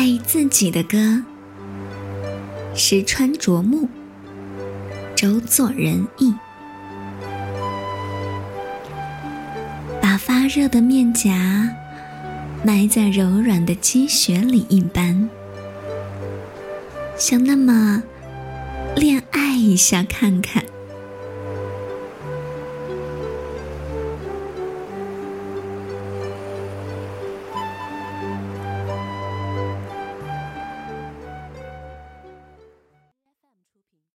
爱自己的歌。石川啄木，周作人意。把发热的面颊埋在柔软的积雪里一般，想那么恋爱一下看看。